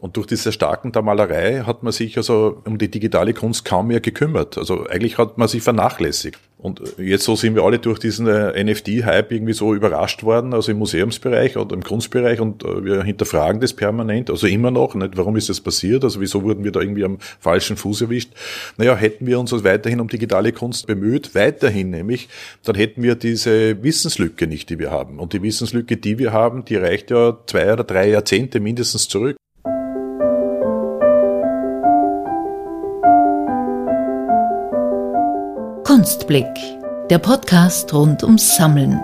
Und durch diese Starken der Malerei hat man sich also um die digitale Kunst kaum mehr gekümmert. Also eigentlich hat man sich vernachlässigt. Und jetzt so sind wir alle durch diesen äh, NFT-Hype irgendwie so überrascht worden, also im Museumsbereich oder im Kunstbereich und äh, wir hinterfragen das permanent, also immer noch, nicht? warum ist das passiert, also wieso wurden wir da irgendwie am falschen Fuß erwischt. Naja, hätten wir uns also weiterhin um digitale Kunst bemüht, weiterhin nämlich, dann hätten wir diese Wissenslücke nicht, die wir haben. Und die Wissenslücke, die wir haben, die reicht ja zwei oder drei Jahrzehnte mindestens zurück. Kunstblick, der Podcast rund ums Sammeln.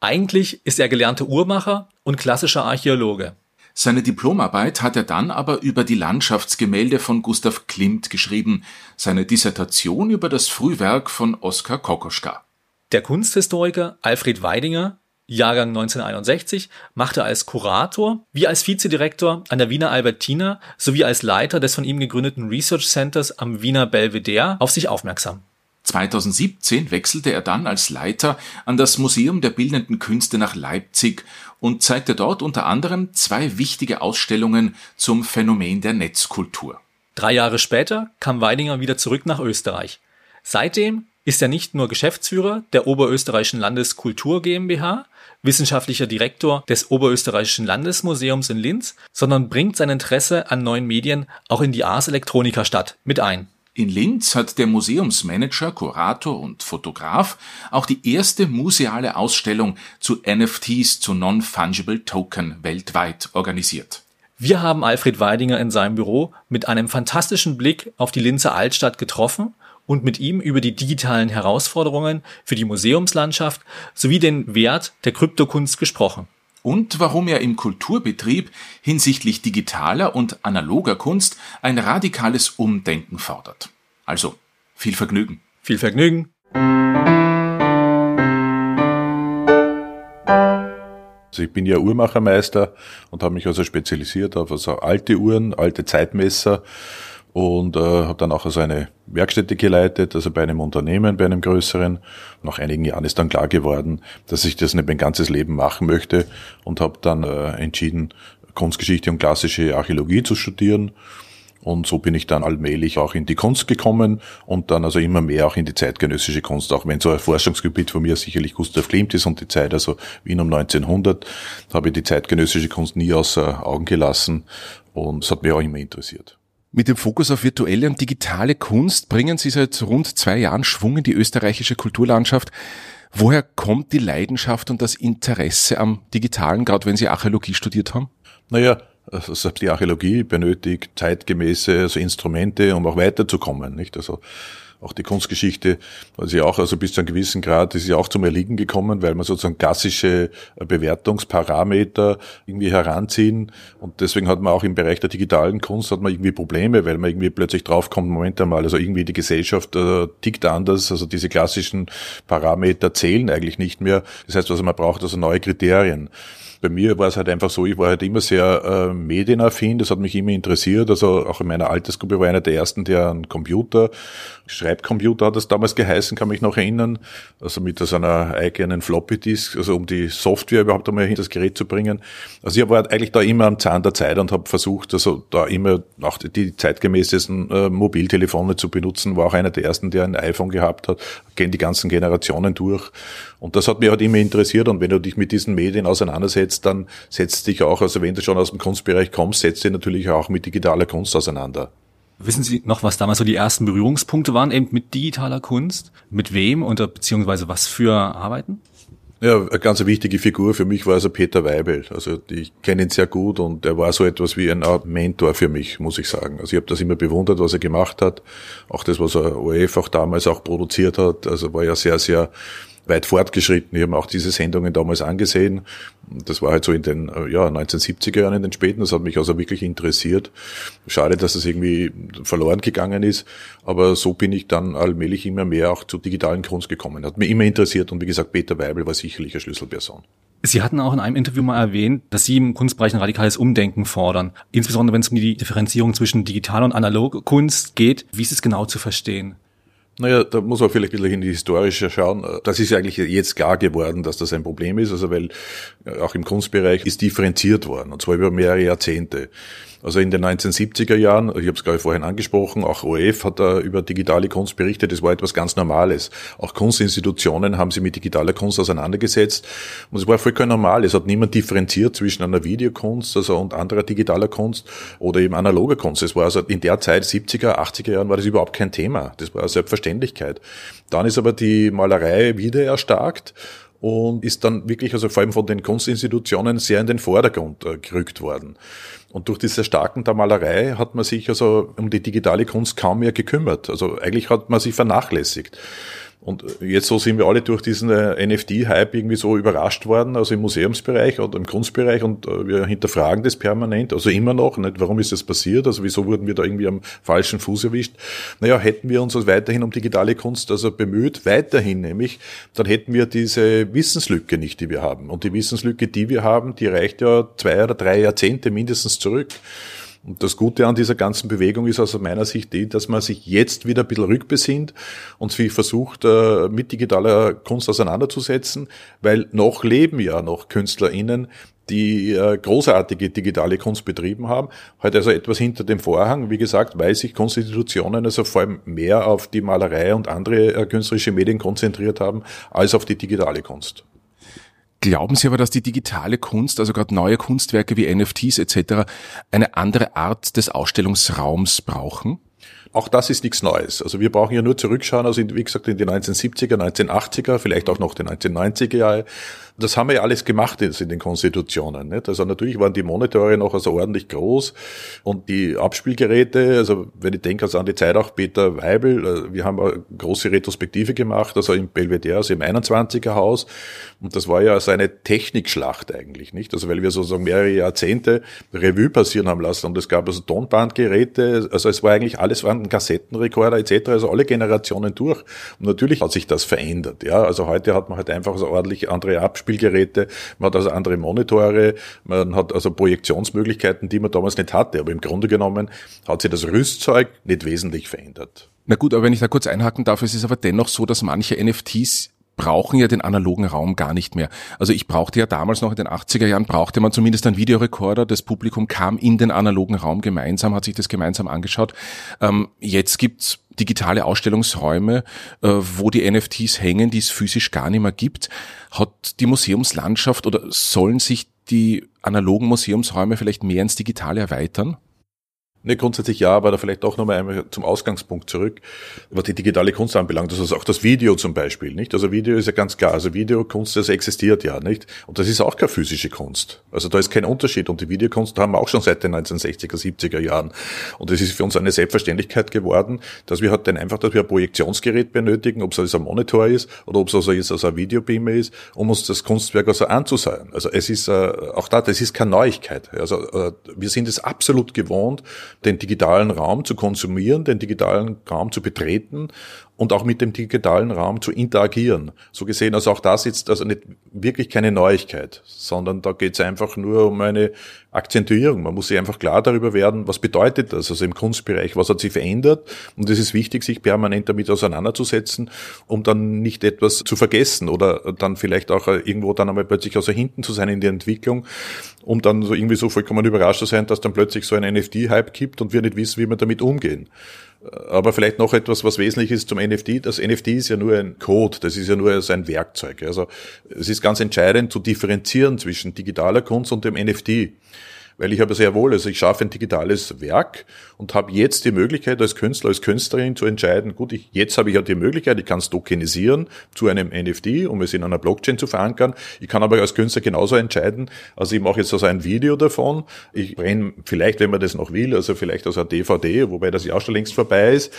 Eigentlich ist er gelernter Uhrmacher und klassischer Archäologe. Seine Diplomarbeit hat er dann aber über die Landschaftsgemälde von Gustav Klimt geschrieben, seine Dissertation über das Frühwerk von Oskar Kokoschka. Der Kunsthistoriker Alfred Weidinger Jahrgang 1961, machte als Kurator wie als Vizedirektor an der Wiener Albertina sowie als Leiter des von ihm gegründeten Research Centers am Wiener Belvedere auf sich aufmerksam. 2017 wechselte er dann als Leiter an das Museum der Bildenden Künste nach Leipzig und zeigte dort unter anderem zwei wichtige Ausstellungen zum Phänomen der Netzkultur. Drei Jahre später kam Weidinger wieder zurück nach Österreich. Seitdem ist er nicht nur Geschäftsführer der Oberösterreichischen Landeskultur GmbH, wissenschaftlicher Direktor des Oberösterreichischen Landesmuseums in Linz, sondern bringt sein Interesse an neuen Medien auch in die Ars Electronica Stadt mit ein. In Linz hat der Museumsmanager, Kurator und Fotograf auch die erste museale Ausstellung zu NFTs, zu Non-Fungible Token weltweit organisiert. Wir haben Alfred Weidinger in seinem Büro mit einem fantastischen Blick auf die Linzer Altstadt getroffen und mit ihm über die digitalen Herausforderungen für die Museumslandschaft sowie den Wert der Kryptokunst gesprochen. Und warum er im Kulturbetrieb hinsichtlich digitaler und analoger Kunst ein radikales Umdenken fordert. Also, viel Vergnügen. Viel Vergnügen. Also ich bin ja Uhrmachermeister und habe mich also spezialisiert auf also alte Uhren, alte Zeitmesser und äh, habe dann auch also eine Werkstätte geleitet, also bei einem Unternehmen, bei einem größeren. Nach einigen Jahren ist dann klar geworden, dass ich das nicht mein ganzes Leben machen möchte und habe dann äh, entschieden, Kunstgeschichte und klassische Archäologie zu studieren. Und so bin ich dann allmählich auch in die Kunst gekommen und dann also immer mehr auch in die zeitgenössische Kunst, auch wenn so ein Forschungsgebiet von mir sicherlich Gustav Klimt ist und die Zeit, also Wien um 1900, habe ich die zeitgenössische Kunst nie außer Augen gelassen und es hat mich auch immer interessiert. Mit dem Fokus auf virtuelle und digitale Kunst bringen Sie seit rund zwei Jahren Schwung in die österreichische Kulturlandschaft. Woher kommt die Leidenschaft und das Interesse am Digitalen, gerade wenn Sie Archäologie studiert haben? Naja, also die Archäologie benötigt zeitgemäße also Instrumente, um auch weiterzukommen. Nicht? Also auch die Kunstgeschichte, also ja auch, also bis zu einem gewissen Grad ist ja auch zum Erliegen gekommen, weil man sozusagen klassische äh, Bewertungsparameter irgendwie heranziehen. Und deswegen hat man auch im Bereich der digitalen Kunst hat man irgendwie Probleme, weil man irgendwie plötzlich draufkommt, Moment einmal, also irgendwie die Gesellschaft äh, tickt anders, also diese klassischen Parameter zählen eigentlich nicht mehr. Das heißt, also man braucht also neue Kriterien bei mir war es halt einfach so, ich war halt immer sehr äh, medienaffin, das hat mich immer interessiert. Also auch in meiner Altersgruppe war einer der ersten, der einen Computer, Schreibcomputer hat das damals geheißen, kann mich noch erinnern. Also mit so einer eigenen Floppy Disk, also um die Software überhaupt einmal hinter das Gerät zu bringen. Also ich war eigentlich da immer am Zahn der Zeit und habe versucht, also da immer auch die zeitgemäßesten äh, Mobiltelefone zu benutzen. War auch einer der ersten, der ein iPhone gehabt hat. Gehen die ganzen Generationen durch. Und das hat mich halt immer interessiert. Und wenn du dich mit diesen Medien auseinandersetzt, dann setzt dich auch, also wenn du schon aus dem Kunstbereich kommst, setzt dich natürlich auch mit digitaler Kunst auseinander. Wissen Sie noch, was damals so die ersten Berührungspunkte waren, eben mit digitaler Kunst? Mit wem und beziehungsweise was für Arbeiten? Ja, eine ganz wichtige Figur für mich war also Peter Weibel. Also ich kenne ihn sehr gut und er war so etwas wie ein Art Mentor für mich, muss ich sagen. Also ich habe das immer bewundert, was er gemacht hat. Auch das, was er ORF auch damals auch produziert hat. Also war ja sehr, sehr weit fortgeschritten. Ich habe auch diese Sendungen damals angesehen. Das war halt so in den äh, ja, 1970er Jahren, in den späten. Das hat mich also wirklich interessiert. Schade, dass es irgendwie verloren gegangen ist. Aber so bin ich dann allmählich immer mehr auch zur digitalen Kunst gekommen. Hat mich immer interessiert. Und wie gesagt, Peter Weibel war sicherlich eine Schlüsselperson. Sie hatten auch in einem Interview mal erwähnt, dass Sie im Kunstbereich ein radikales Umdenken fordern. Insbesondere wenn es um die Differenzierung zwischen digital und analog Kunst geht. Wie ist es genau zu verstehen? Naja, da muss man vielleicht ein bisschen in die historische schauen. Das ist eigentlich jetzt klar geworden, dass das ein Problem ist. Also weil auch im Kunstbereich ist differenziert worden, und zwar über mehrere Jahrzehnte. Also in den 1970er Jahren, ich habe es gerade vorhin angesprochen, auch ORF hat da über digitale Kunst berichtet, das war etwas ganz Normales. Auch Kunstinstitutionen haben sich mit digitaler Kunst auseinandergesetzt und es war vollkommen normal. Es hat niemand differenziert zwischen einer Videokunst also und anderer digitaler Kunst oder eben analoger Kunst. Es war also in der Zeit, 70er, 80er Jahren, war das überhaupt kein Thema. Das war eine Selbstverständlichkeit. Dann ist aber die Malerei wieder erstarkt und ist dann wirklich, also vor allem von den Kunstinstitutionen, sehr in den Vordergrund äh, gerückt worden. Und durch diese Starken der Malerei hat man sich also um die digitale Kunst kaum mehr gekümmert. Also eigentlich hat man sie vernachlässigt. Und jetzt so sind wir alle durch diesen äh, NFT-Hype irgendwie so überrascht worden, also im Museumsbereich oder im Kunstbereich und äh, wir hinterfragen das permanent, also immer noch, nicht, warum ist das passiert, also wieso wurden wir da irgendwie am falschen Fuß erwischt. Naja, hätten wir uns also weiterhin um digitale Kunst also bemüht, weiterhin nämlich, dann hätten wir diese Wissenslücke nicht, die wir haben. Und die Wissenslücke, die wir haben, die reicht ja zwei oder drei Jahrzehnte mindestens zurück. Und das Gute an dieser ganzen Bewegung ist aus meiner Sicht die, dass man sich jetzt wieder ein bisschen rückbesinnt und sich versucht, äh, mit digitaler Kunst auseinanderzusetzen, weil noch leben ja noch KünstlerInnen, die äh, großartige digitale Kunst betrieben haben. Heute also etwas hinter dem Vorhang. Wie gesagt, weil sich Konstitutionen also vor allem mehr auf die Malerei und andere äh, künstlerische Medien konzentriert haben, als auf die digitale Kunst. Glauben Sie aber, dass die digitale Kunst, also gerade neue Kunstwerke wie NFTs etc., eine andere Art des Ausstellungsraums brauchen? Auch das ist nichts Neues. Also wir brauchen ja nur zurückschauen, also in, wie gesagt in die 1970er, 1980er, vielleicht auch noch die 1990er Jahre das haben wir ja alles gemacht in den Konstitutionen. Nicht? Also natürlich waren die Monitore noch also ordentlich groß und die Abspielgeräte, also wenn ich denke also an die Zeit auch Peter Weibel, äh, wir haben eine große Retrospektive gemacht, also im Belvedere, also im 21er Haus und das war ja also eine Technikschlacht eigentlich, nicht? Also weil wir sozusagen mehrere Jahrzehnte Revue passieren haben lassen und es gab also Tonbandgeräte, also es war eigentlich alles waren Kassettenrekorder etc., also alle Generationen durch und natürlich hat sich das verändert, ja, also heute hat man halt einfach so ordentlich andere Abspielgeräte Abspielgeräte, man hat also andere Monitore, man hat also Projektionsmöglichkeiten, die man damals nicht hatte. Aber im Grunde genommen hat sich das Rüstzeug nicht wesentlich verändert. Na gut, aber wenn ich da kurz einhaken darf, es ist aber dennoch so, dass manche NFTs brauchen ja den analogen Raum gar nicht mehr. Also ich brauchte ja damals noch in den 80er Jahren, brauchte man zumindest einen Videorekorder. Das Publikum kam in den analogen Raum gemeinsam, hat sich das gemeinsam angeschaut. Ähm, jetzt gibt's digitale Ausstellungsräume, äh, wo die NFTs hängen, die es physisch gar nicht mehr gibt. Hat die Museumslandschaft oder sollen sich die analogen Museumsräume vielleicht mehr ins Digitale erweitern? Ne, grundsätzlich ja, aber da vielleicht auch nochmal einmal zum Ausgangspunkt zurück, was die digitale Kunst anbelangt. Das ist auch das Video zum Beispiel, nicht? Also Video ist ja ganz klar. Also Videokunst, das existiert ja, nicht? Und das ist auch keine physische Kunst. Also da ist kein Unterschied. Und die Videokunst haben wir auch schon seit den 1960er, 70er Jahren. Und es ist für uns eine Selbstverständlichkeit geworden, dass wir halt dann einfach, dass wir ein Projektionsgerät benötigen, ob es also ein Monitor ist oder ob es also jetzt also ein Videobeamer ist, um uns das Kunstwerk also anzusehen. Also es ist, äh, auch da, das ist keine Neuigkeit. Also äh, wir sind es absolut gewohnt, den digitalen Raum zu konsumieren, den digitalen Raum zu betreten und auch mit dem digitalen Raum zu interagieren. So gesehen, also auch das ist also nicht wirklich keine Neuigkeit, sondern da geht es einfach nur um eine Akzentuierung. Man muss sich einfach klar darüber werden, was bedeutet das, also im Kunstbereich, was hat sich verändert. Und es ist wichtig, sich permanent damit auseinanderzusetzen, um dann nicht etwas zu vergessen oder dann vielleicht auch irgendwo dann einmal plötzlich außer hinten zu sein in der Entwicklung, um dann so irgendwie so vollkommen überrascht zu sein, dass dann plötzlich so ein NFT-Hype gibt und wir nicht wissen, wie wir damit umgehen. Aber vielleicht noch etwas, was wesentlich ist zum NFT. Das NFT ist ja nur ein Code, das ist ja nur ein Werkzeug. Also es ist ganz entscheidend zu differenzieren zwischen digitaler Kunst und dem NFT. Weil ich habe sehr wohl, also ich schaffe ein digitales Werk und habe jetzt die Möglichkeit als Künstler, als Künstlerin zu entscheiden, gut, ich, jetzt habe ich ja die Möglichkeit, ich kann es tokenisieren zu einem NFT, um es in einer Blockchain zu verankern. Ich kann aber als Künstler genauso entscheiden, also ich mache jetzt also ein Video davon, ich brenne vielleicht, wenn man das noch will, also vielleicht aus einer DVD, wobei das ja auch schon längst vorbei ist,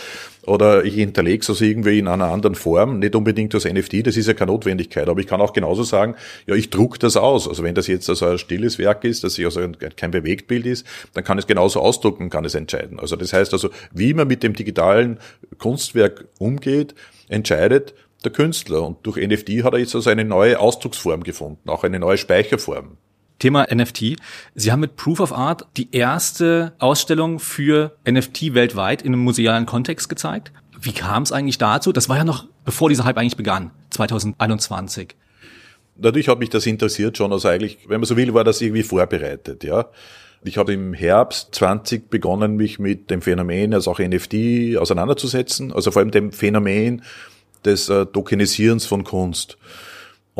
oder ich hinterlege es also irgendwie in einer anderen Form, nicht unbedingt als NFT, das ist ja keine Notwendigkeit, aber ich kann auch genauso sagen, ja, ich druck das aus. Also wenn das jetzt also ein stilles Werk ist, das also kein Bewegtbild ist, dann kann es genauso ausdrucken, kann es entscheiden. Also das heißt also, wie man mit dem digitalen Kunstwerk umgeht, entscheidet der Künstler. Und durch NFT hat er jetzt also eine neue Ausdrucksform gefunden, auch eine neue Speicherform. Thema NFT. Sie haben mit Proof of Art die erste Ausstellung für NFT weltweit in einem musealen Kontext gezeigt. Wie kam es eigentlich dazu? Das war ja noch bevor dieser Hype eigentlich begann, 2021. Natürlich hat mich das interessiert schon, also eigentlich, wenn man so will, war das irgendwie vorbereitet, ja. Ich habe im Herbst 20 begonnen, mich mit dem Phänomen, also auch NFT, auseinanderzusetzen, also vor allem dem Phänomen des äh, Tokenisierens von Kunst.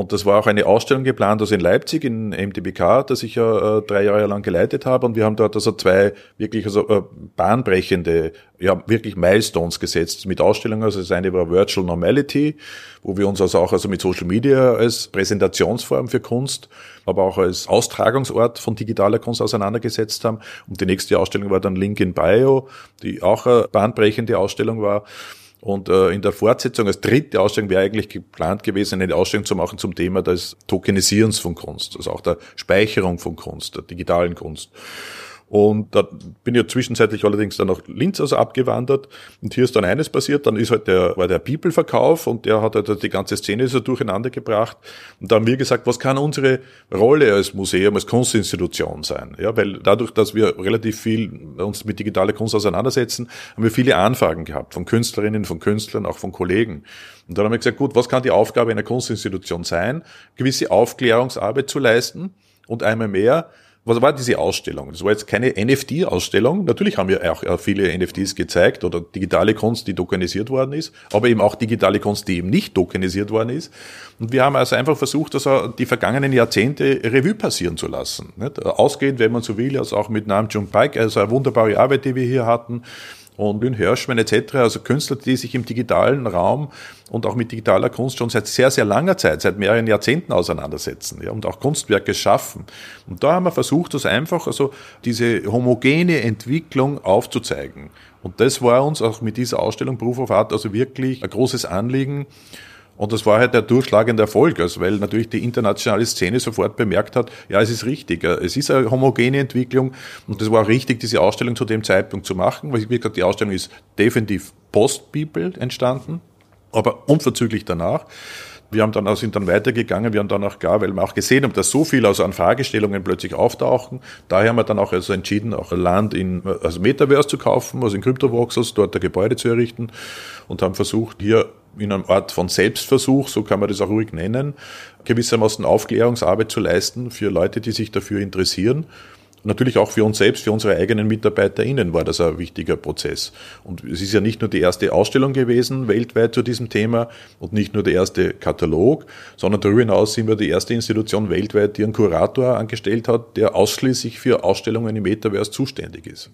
Und das war auch eine Ausstellung geplant, also in Leipzig, in MTBK, das ich ja äh, drei Jahre lang geleitet habe. Und wir haben dort also zwei wirklich also äh, bahnbrechende, ja wirklich Milestones gesetzt mit Ausstellungen. Also das eine war Virtual Normality, wo wir uns also auch also mit Social Media als Präsentationsform für Kunst, aber auch als Austragungsort von digitaler Kunst auseinandergesetzt haben. Und die nächste Ausstellung war dann Link in Bio, die auch eine bahnbrechende Ausstellung war. Und äh, in der Fortsetzung als dritte Ausstellung wäre eigentlich geplant gewesen, eine Ausstellung zu machen zum Thema des Tokenisierens von Kunst, also auch der Speicherung von Kunst, der digitalen Kunst. Und da bin ich ja zwischenzeitlich allerdings dann nach Linz also abgewandert. Und hier ist dann eines passiert, dann ist halt der, war der People-Verkauf und der hat halt die ganze Szene so durcheinander gebracht. Und da haben wir gesagt, was kann unsere Rolle als Museum, als Kunstinstitution sein? Ja, weil dadurch, dass wir relativ viel uns mit digitaler Kunst auseinandersetzen, haben wir viele Anfragen gehabt von Künstlerinnen, von Künstlern, auch von Kollegen. Und dann haben wir gesagt, gut, was kann die Aufgabe einer Kunstinstitution sein? Gewisse Aufklärungsarbeit zu leisten und einmal mehr was war diese Ausstellung? Das war jetzt keine NFT-Ausstellung. Natürlich haben wir auch viele NFTs gezeigt oder digitale Kunst, die tokenisiert worden ist, aber eben auch digitale Kunst, die eben nicht tokenisiert worden ist. Und wir haben also einfach versucht, also die vergangenen Jahrzehnte Revue passieren zu lassen. Ausgehend, wenn man so will, also auch mit Nam June Pike, also eine wunderbare Arbeit, die wir hier hatten, und Lynn Hirschmann etc., also Künstler, die sich im digitalen Raum und auch mit digitaler Kunst schon seit sehr, sehr langer Zeit, seit mehreren Jahrzehnten auseinandersetzen ja, und auch Kunstwerke schaffen. Und da haben wir versucht, das einfach, also diese homogene Entwicklung aufzuzeigen. Und das war uns auch mit dieser Ausstellung Proof of Art also wirklich ein großes Anliegen, und das war halt der durchschlagende Erfolg, also weil natürlich die internationale Szene sofort bemerkt hat, ja, es ist richtig, es ist eine homogene Entwicklung und das war auch richtig, diese Ausstellung zu dem Zeitpunkt zu machen, weil wie gesagt, die Ausstellung ist definitiv post-People entstanden, aber unverzüglich danach. Wir haben dann, sind dann weitergegangen, wir haben dann auch klar, weil wir auch gesehen haben, dass so viel also an Fragestellungen plötzlich auftauchen. Daher haben wir dann auch also entschieden, auch Land in, also Metaverse zu kaufen, also in Cryptovoxels, dort ein Gebäude zu errichten und haben versucht, hier in einem Art von Selbstversuch, so kann man das auch ruhig nennen, gewissermaßen Aufklärungsarbeit zu leisten für Leute, die sich dafür interessieren. Natürlich auch für uns selbst, für unsere eigenen MitarbeiterInnen war das ein wichtiger Prozess. Und es ist ja nicht nur die erste Ausstellung gewesen weltweit zu diesem Thema und nicht nur der erste Katalog, sondern darüber hinaus sind wir die erste Institution weltweit, die einen Kurator angestellt hat, der ausschließlich für Ausstellungen im Metaverse zuständig ist.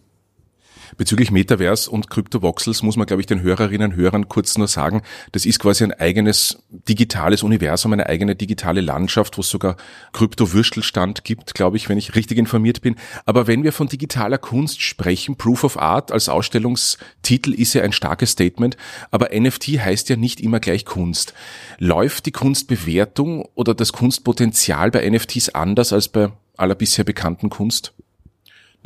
Bezüglich Metaverse und Kryptovoxels muss man, glaube ich, den Hörerinnen und Hörern kurz nur sagen, das ist quasi ein eigenes digitales Universum, eine eigene digitale Landschaft, wo es sogar Kryptowürstelstand gibt, glaube ich, wenn ich richtig informiert bin. Aber wenn wir von digitaler Kunst sprechen, Proof of Art als Ausstellungstitel ist ja ein starkes Statement, aber NFT heißt ja nicht immer gleich Kunst. Läuft die Kunstbewertung oder das Kunstpotenzial bei NFTs anders als bei aller bisher bekannten Kunst?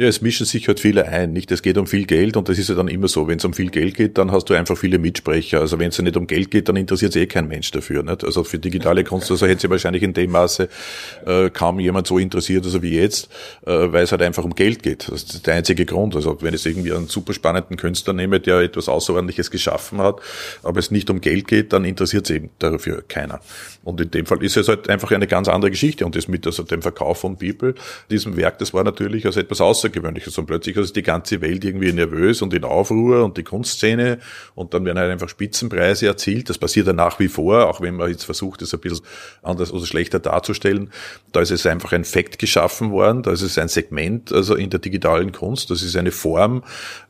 Ja, es mischen sich halt viele ein, nicht? Es geht um viel Geld und das ist ja dann immer so. Wenn es um viel Geld geht, dann hast du einfach viele Mitsprecher. Also wenn es ja nicht um Geld geht, dann interessiert eh kein Mensch dafür, nicht? Also für digitale Kunst, also hätte sich wahrscheinlich in dem Maße äh, kaum jemand so interessiert, also wie jetzt, äh, weil es halt einfach um Geld geht. Das ist der einzige Grund. Also wenn es irgendwie einen super spannenden Künstler nehme, der etwas Außerordentliches geschaffen hat, aber es nicht um Geld geht, dann interessiert sich eben dafür keiner. Und in dem Fall ist es halt einfach eine ganz andere Geschichte und das mit also dem Verkauf von People, diesem Werk, das war natürlich also etwas außer Außergewöhnliches. Und plötzlich ist die ganze Welt irgendwie nervös und in Aufruhr und die Kunstszene und dann werden halt einfach Spitzenpreise erzielt. Das passiert ja nach wie vor, auch wenn man jetzt versucht, es ein bisschen anders oder schlechter darzustellen. Da ist es einfach ein Fakt geschaffen worden, da ist es ein Segment, also in der digitalen Kunst. Das ist eine Form,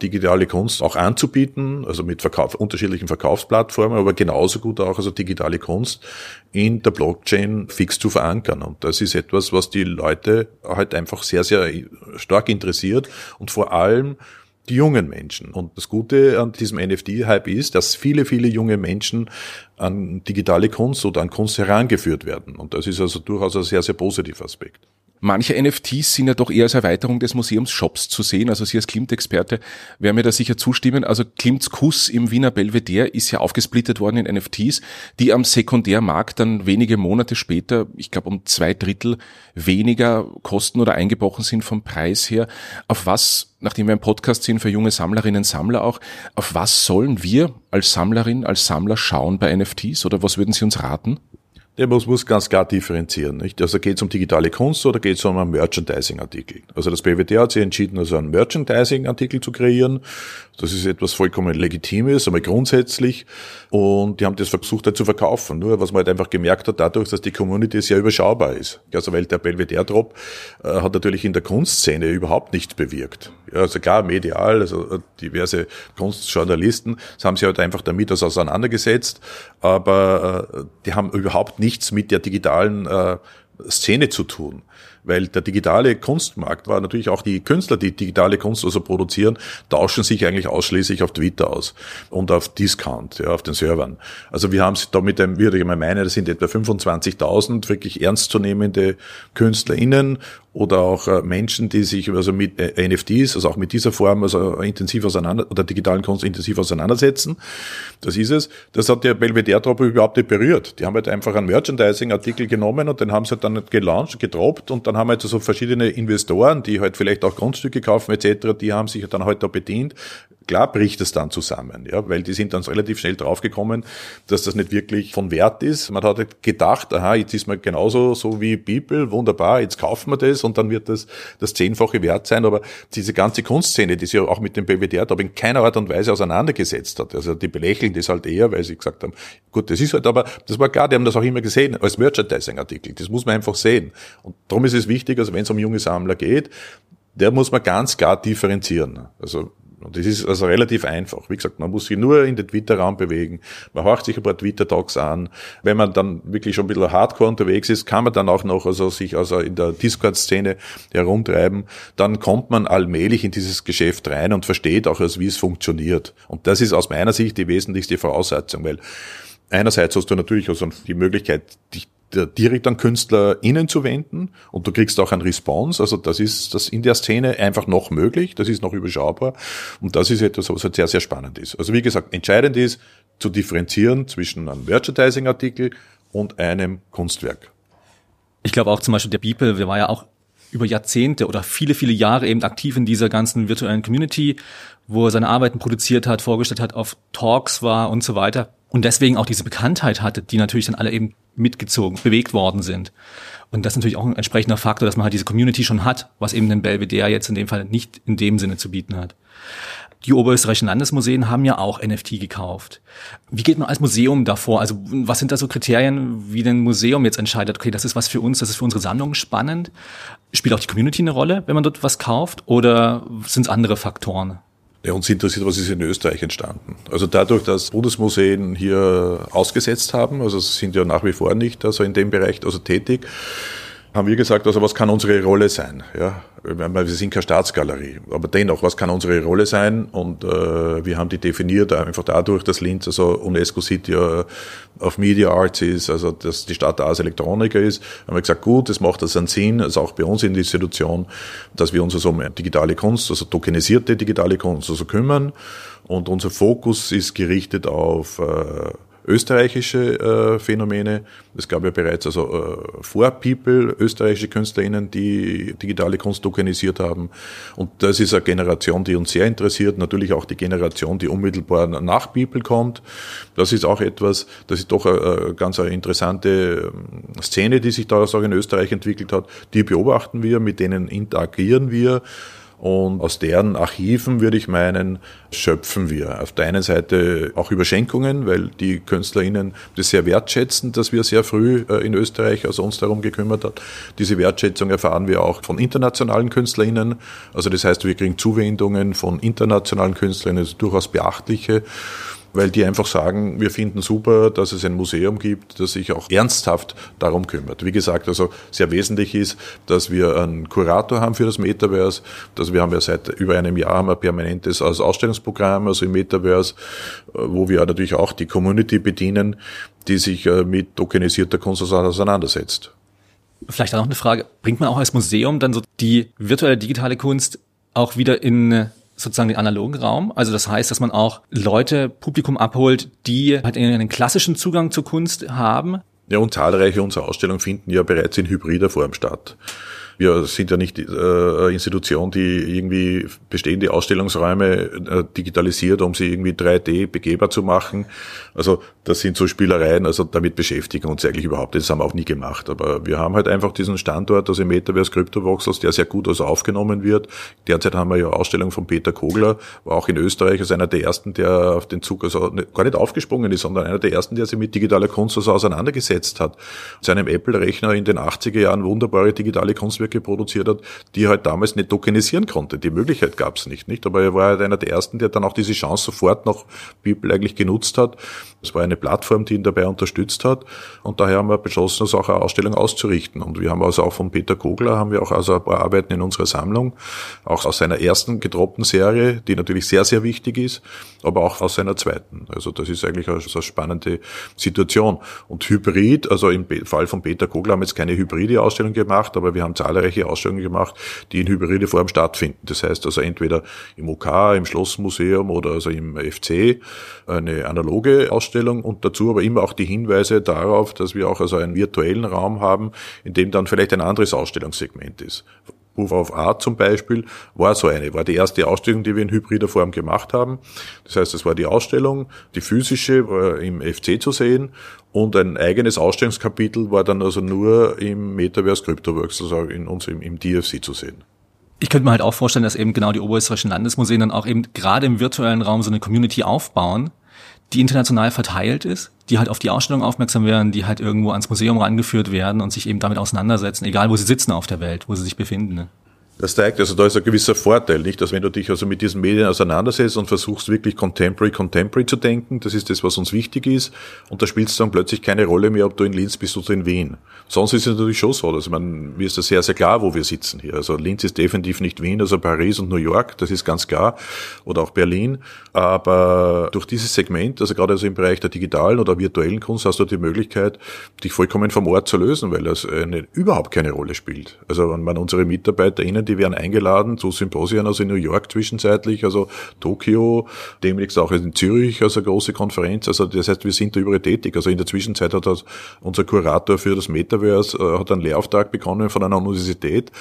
digitale Kunst auch anzubieten, also mit Verkauf, unterschiedlichen Verkaufsplattformen, aber genauso gut auch also digitale Kunst in der Blockchain fix zu verankern. Und das ist etwas, was die Leute halt einfach sehr, sehr stark interessiert und vor allem die jungen Menschen. Und das Gute an diesem NFT-Hype ist, dass viele, viele junge Menschen an digitale Kunst oder an Kunst herangeführt werden. Und das ist also durchaus ein sehr, sehr positiver Aspekt. Manche NFTs sind ja doch eher als Erweiterung des Museumsshops zu sehen. Also Sie als Klimt-Experte werden mir da sicher zustimmen. Also Klimts Kuss im Wiener Belvedere ist ja aufgesplittet worden in NFTs, die am Sekundärmarkt dann wenige Monate später, ich glaube um zwei Drittel weniger kosten oder eingebrochen sind vom Preis her. Auf was, nachdem wir ein Podcast sind für junge Sammlerinnen und Sammler auch, auf was sollen wir als Sammlerin, als Sammler schauen bei NFTs oder was würden Sie uns raten? Der muss, muss ganz klar differenzieren. Nicht? Also geht es um digitale Kunst oder geht es um einen Merchandising-Artikel? Also das BWD hat sich entschieden, also einen Merchandising-Artikel zu kreieren. Das ist etwas vollkommen Legitimes, aber grundsätzlich. Und die haben das versucht halt zu verkaufen. Nur was man halt einfach gemerkt hat, dadurch, dass die Community sehr überschaubar ist. Also weil der Belvedere Drop äh, hat natürlich in der Kunstszene überhaupt nichts bewirkt. Ja, also klar, medial, also äh, diverse Kunstjournalisten, das haben sich halt einfach damit das auseinandergesetzt, aber äh, die haben überhaupt nichts mit der digitalen äh, Szene zu tun weil der digitale Kunstmarkt war natürlich auch die Künstler, die digitale Kunst also produzieren, tauschen sich eigentlich ausschließlich auf Twitter aus und auf Discount, ja, auf den Servern. Also wir haben es da mit einem, würde ich mal meinen, das sind etwa 25.000 wirklich ernstzunehmende KünstlerInnen oder auch äh, Menschen, die sich also mit äh, NFTs, also auch mit dieser Form also intensiv auseinander oder digitalen Kunst intensiv auseinandersetzen. Das ist es. Das hat der Belvedere Drop überhaupt nicht berührt. Die haben halt einfach einen Merchandising-Artikel genommen und den haben sie halt dann gelauncht, gedroppt und dann haben halt so verschiedene Investoren, die halt vielleicht auch Grundstücke kaufen etc., die haben sich dann halt da bedient. Klar bricht es dann zusammen, ja, weil die sind dann relativ schnell draufgekommen, dass das nicht wirklich von Wert ist. Man hat halt gedacht, aha, jetzt ist man genauso so wie People, wunderbar, jetzt kaufen wir das und dann wird das das zehnfache wert sein. Aber diese ganze Kunstszene, die sich auch mit dem BWDR da in keiner Art und Weise auseinandergesetzt hat. Also die belächeln das halt eher, weil sie gesagt haben, gut, das ist halt, aber das war klar, die haben das auch immer gesehen als Merchandising-Artikel. Das muss man einfach sehen. Und darum ist es wichtig, also wenn es um junge Sammler geht, der muss man ganz klar differenzieren. Also und das ist also relativ einfach. Wie gesagt, man muss sich nur in den Twitter-Raum bewegen. Man horcht sich ein paar Twitter-Talks an. Wenn man dann wirklich schon ein bisschen hardcore unterwegs ist, kann man dann auch noch also sich also in der Discord-Szene herumtreiben. Dann kommt man allmählich in dieses Geschäft rein und versteht auch, also wie es funktioniert. Und das ist aus meiner Sicht die wesentlichste Voraussetzung, weil einerseits hast du natürlich also die Möglichkeit, dich direkt an KünstlerInnen zu wenden und du kriegst auch einen Response. Also das ist das in der Szene einfach noch möglich, das ist noch überschaubar und das ist etwas, was halt sehr, sehr spannend ist. Also wie gesagt, entscheidend ist zu differenzieren zwischen einem Merchandising-Artikel und einem Kunstwerk. Ich glaube auch zum Beispiel der Beeple, der war ja auch über Jahrzehnte oder viele, viele Jahre eben aktiv in dieser ganzen virtuellen Community, wo er seine Arbeiten produziert hat, vorgestellt hat, auf Talks war und so weiter. Und deswegen auch diese Bekanntheit hatte, die natürlich dann alle eben mitgezogen, bewegt worden sind. Und das ist natürlich auch ein entsprechender Faktor, dass man halt diese Community schon hat, was eben den Belvedere jetzt in dem Fall nicht in dem Sinne zu bieten hat. Die oberösterreichischen Landesmuseen haben ja auch NFT gekauft. Wie geht man als Museum davor? Also was sind da so Kriterien, wie ein Museum jetzt entscheidet, okay, das ist was für uns, das ist für unsere Sammlung spannend? Spielt auch die Community eine Rolle, wenn man dort was kauft? Oder sind es andere Faktoren? Ja, uns interessiert, was ist in Österreich entstanden. Also dadurch, dass Bundesmuseen hier ausgesetzt haben, also sind ja nach wie vor nicht also in dem Bereich also tätig, haben wir gesagt, also was kann unsere Rolle sein? Ja, wir sind keine Staatsgalerie, aber dennoch, was kann unsere Rolle sein? Und äh, wir haben die definiert einfach dadurch, dass Linz also UNESCO City ja auf Media Arts ist, also dass die Stadt Ars Elektroniker ist, haben wir gesagt, gut, das macht das einen Sinn, also auch bei uns in der Institution, dass wir uns also um digitale Kunst, also tokenisierte digitale Kunst also kümmern. Und unser Fokus ist gerichtet auf äh, österreichische äh, Phänomene. Es gab ja bereits also äh, vor People österreichische KünstlerInnen, die digitale Kunst tokenisiert haben. Und das ist eine Generation, die uns sehr interessiert. Natürlich auch die Generation, die unmittelbar nach People kommt. Das ist auch etwas, das ist doch eine, ganz eine interessante ähm, Szene, die sich da auch in Österreich entwickelt hat. Die beobachten wir, mit denen interagieren wir. Und aus deren Archiven, würde ich meinen, schöpfen wir. Auf der einen Seite auch über Schenkungen, weil die KünstlerInnen das sehr wertschätzen, dass wir sehr früh äh, in Österreich also uns darum gekümmert hat. Diese Wertschätzung erfahren wir auch von internationalen KünstlerInnen. Also das heißt, wir kriegen Zuwendungen von internationalen KünstlerInnen, also durchaus beachtliche weil die einfach sagen, wir finden super, dass es ein Museum gibt, das sich auch ernsthaft darum kümmert. Wie gesagt, also sehr wesentlich ist, dass wir einen Kurator haben für das Metaverse. Also wir haben ja seit über einem Jahr ein permanentes Ausstellungsprogramm, also im Metaverse, wo wir natürlich auch die Community bedienen, die sich äh, mit tokenisierter Kunst auseinandersetzt. Vielleicht auch noch eine Frage, bringt man auch als Museum dann so die virtuelle digitale Kunst auch wieder in sozusagen den analogen Raum. Also das heißt, dass man auch Leute, Publikum abholt, die halt einen klassischen Zugang zur Kunst haben. Ja, und zahlreiche unserer Ausstellungen finden ja bereits in hybrider Form statt. Wir sind ja nicht äh, Institution, die irgendwie bestehende Ausstellungsräume äh, digitalisiert, um sie irgendwie 3D begehbar zu machen. Also das sind so Spielereien, also damit beschäftigen uns eigentlich überhaupt. Das haben wir auch nie gemacht. Aber wir haben halt einfach diesen Standort, also im Metaverse Cryptovoxels, der sehr gut also aufgenommen wird. Derzeit haben wir ja Ausstellung von Peter Kogler, war auch in Österreich als einer der ersten, der auf den Zug also gar nicht aufgesprungen ist, sondern einer der ersten, der sich mit digitaler Kunst also auseinandergesetzt hat. Seinem Apple-Rechner in den 80er Jahren wunderbare digitale Kunstwerke Kunstwerke produziert hat, die er halt damals nicht tokenisieren konnte. Die Möglichkeit gab es nicht, nicht. Aber er war halt einer der ersten, der dann auch diese Chance sofort nach People eigentlich genutzt hat. Es war eine Plattform, die ihn dabei unterstützt hat. Und daher haben wir beschlossen, das auch eine Ausstellung auszurichten. Und wir haben also auch von Peter Kogler haben wir auch also ein paar Arbeiten in unserer Sammlung, auch aus seiner ersten gedroppten Serie, die natürlich sehr, sehr wichtig ist, aber auch aus seiner zweiten. Also das ist eigentlich eine, eine spannende Situation. Und Hybrid, also im Fall von Peter Kogler haben wir jetzt keine hybride Ausstellung gemacht, aber wir haben zahlreiche zahlreiche Ausstellungen gemacht, die in hybride Form stattfinden. Das heißt also entweder im OK, im Schlossmuseum oder also im FC eine analoge Ausstellung und dazu aber immer auch die Hinweise darauf, dass wir auch also einen virtuellen Raum haben, in dem dann vielleicht ein anderes Ausstellungssegment ist. Proof of Art zum Beispiel war so eine, war die erste Ausstellung, die wir in hybrider Form gemacht haben. Das heißt, es war die Ausstellung, die physische war im FC zu sehen und ein eigenes Ausstellungskapitel war dann also nur im Metaverse CryptoWorks, also in uns im, im DFC zu sehen. Ich könnte mir halt auch vorstellen, dass eben genau die oberösterreichischen Landesmuseen dann auch eben gerade im virtuellen Raum so eine Community aufbauen, die international verteilt ist, die halt auf die Ausstellung aufmerksam werden, die halt irgendwo ans Museum rangeführt werden und sich eben damit auseinandersetzen, egal wo sie sitzen auf der Welt, wo sie sich befinden. Das zeigt, also da ist ein gewisser Vorteil, nicht? Dass wenn du dich also mit diesen Medien auseinandersetzt und versuchst wirklich contemporary, contemporary zu denken, das ist das, was uns wichtig ist, und da spielt es dann plötzlich keine Rolle mehr, ob du in Linz bist oder in Wien. Sonst ist es natürlich schon so, also man, mir ist das sehr, sehr klar, wo wir sitzen hier. Also Linz ist definitiv nicht Wien, also Paris und New York, das ist ganz klar, oder auch Berlin. Aber durch dieses Segment, also gerade also im Bereich der digitalen oder virtuellen Kunst, hast du die Möglichkeit, dich vollkommen vom Ort zu lösen, weil das eine, überhaupt keine Rolle spielt. Also wenn man unsere MitarbeiterInnen, die werden eingeladen zu Symposien, also in New York zwischenzeitlich, also Tokio, demnächst auch in Zürich, also große Konferenz. Also das heißt, wir sind da überall tätig. Also in der Zwischenzeit hat das unser Kurator für das Metaverse äh, hat einen Lehrauftrag bekommen von einer Universität.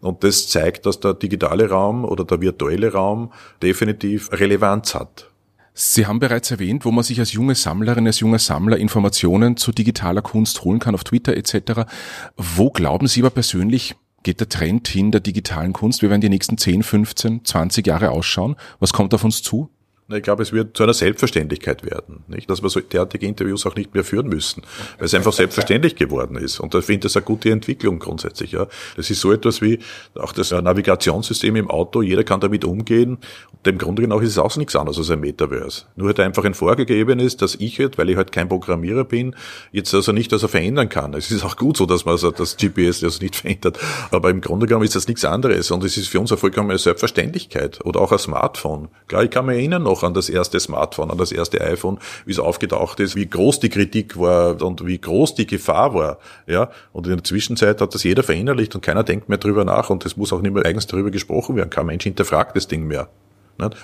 Und das zeigt, dass der digitale Raum oder der virtuelle Raum definitiv Relevanz hat. Sie haben bereits erwähnt, wo man sich als junge Sammlerin, als junger Sammler Informationen zu digitaler Kunst holen kann auf Twitter etc. Wo glauben Sie aber persönlich, geht der Trend hin der digitalen Kunst? Wie werden die nächsten 10, 15, 20 Jahre ausschauen? Was kommt auf uns zu? Ich glaube, es wird zu einer Selbstverständlichkeit werden, nicht? dass wir so derartige Interviews auch nicht mehr führen müssen, weil es einfach selbstverständlich geworden ist. Und ich finde das eine gute Entwicklung grundsätzlich. Ja. Das ist so etwas wie auch das Navigationssystem im Auto, jeder kann damit umgehen. Und im Grunde genommen ist es auch nichts anderes als ein Metaverse. Nur halt einfach ein vorgegeben ist, dass ich halt, weil ich halt kein Programmierer bin, jetzt also nicht also verändern kann. Es ist auch gut so, dass man also das GPS das nicht verändert. Aber im Grunde genommen ist das nichts anderes. Und es ist für uns eine vollkommene Selbstverständlichkeit. Oder auch ein Smartphone. Klar, ich kann mich erinnern noch an das erste Smartphone, an das erste iPhone, wie es aufgetaucht ist, wie groß die Kritik war und wie groß die Gefahr war. Ja, und in der Zwischenzeit hat das jeder verinnerlicht und keiner denkt mehr drüber nach und es muss auch nicht mehr eigens darüber gesprochen werden. Kein Mensch hinterfragt das Ding mehr.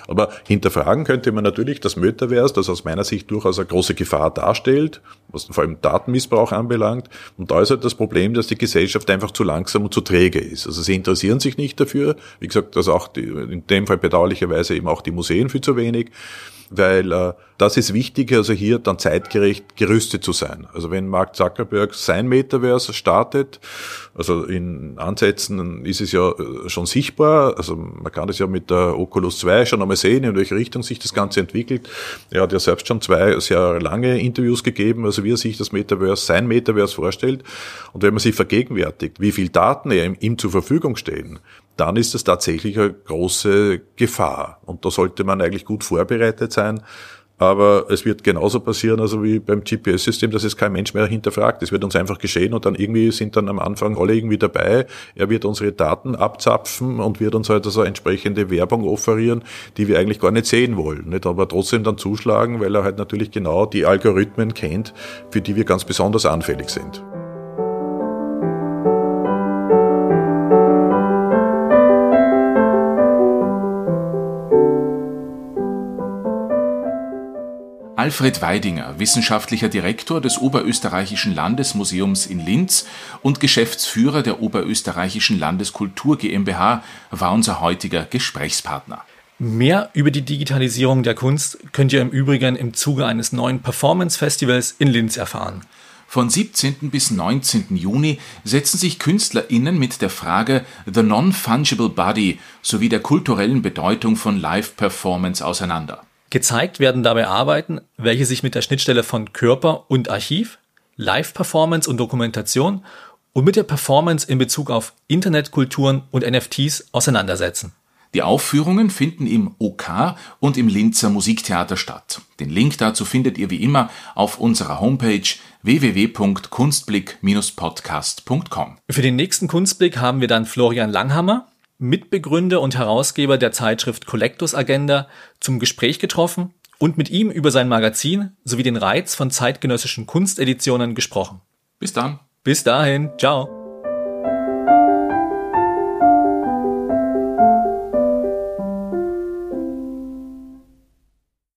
Aber hinterfragen könnte man natürlich das Metaverse, das aus meiner Sicht durchaus eine große Gefahr darstellt, was vor allem Datenmissbrauch anbelangt. Und da ist halt das Problem, dass die Gesellschaft einfach zu langsam und zu träge ist. Also sie interessieren sich nicht dafür. Wie gesagt, also auch die, in dem Fall bedauerlicherweise eben auch die Museen viel zu wenig weil äh, das ist wichtig, also hier dann zeitgerecht gerüstet zu sein. Also wenn Mark Zuckerberg sein Metaverse startet, also in Ansätzen ist es ja äh, schon sichtbar, also man kann es ja mit der Oculus 2 schon einmal sehen, in welche Richtung sich das Ganze entwickelt. Er hat ja selbst schon zwei sehr lange Interviews gegeben, also wie er sich das Metaverse, sein Metaverse vorstellt. Und wenn man sich vergegenwärtigt, wie viel Daten ihm zur Verfügung stehen, dann ist es tatsächlich eine große Gefahr. Und da sollte man eigentlich gut vorbereitet sein. Aber es wird genauso passieren, also wie beim GPS-System, dass es kein Mensch mehr hinterfragt. Es wird uns einfach geschehen und dann irgendwie sind dann am Anfang alle irgendwie dabei. Er wird unsere Daten abzapfen und wird uns halt also entsprechende Werbung offerieren, die wir eigentlich gar nicht sehen wollen. Nicht? Aber trotzdem dann zuschlagen, weil er halt natürlich genau die Algorithmen kennt, für die wir ganz besonders anfällig sind. Alfred Weidinger, wissenschaftlicher Direktor des Oberösterreichischen Landesmuseums in Linz und Geschäftsführer der Oberösterreichischen Landeskultur GmbH, war unser heutiger Gesprächspartner. Mehr über die Digitalisierung der Kunst könnt ihr im Übrigen im Zuge eines neuen Performance-Festivals in Linz erfahren. Von 17. bis 19. Juni setzen sich KünstlerInnen mit der Frage The Non-Fungible Body sowie der kulturellen Bedeutung von Live-Performance auseinander. Gezeigt werden dabei Arbeiten, welche sich mit der Schnittstelle von Körper und Archiv, Live-Performance und Dokumentation und mit der Performance in Bezug auf Internetkulturen und NFTs auseinandersetzen. Die Aufführungen finden im OK und im Linzer Musiktheater statt. Den Link dazu findet ihr wie immer auf unserer Homepage www.kunstblick-podcast.com. Für den nächsten Kunstblick haben wir dann Florian Langhammer, Mitbegründer und Herausgeber der Zeitschrift Collectus Agenda, zum Gespräch getroffen und mit ihm über sein Magazin sowie den Reiz von zeitgenössischen Kunsteditionen gesprochen. Bis dann. Bis dahin, ciao.